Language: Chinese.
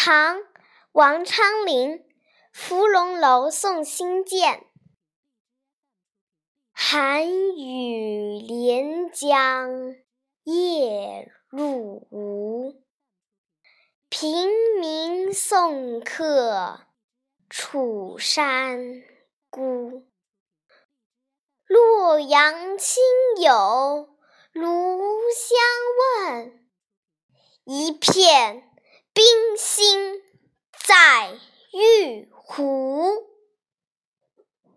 唐·王昌龄。芙蓉楼送辛渐，寒雨连江夜入吴。平明送客楚山孤。洛阳亲友如相问，一片冰心在玉壶。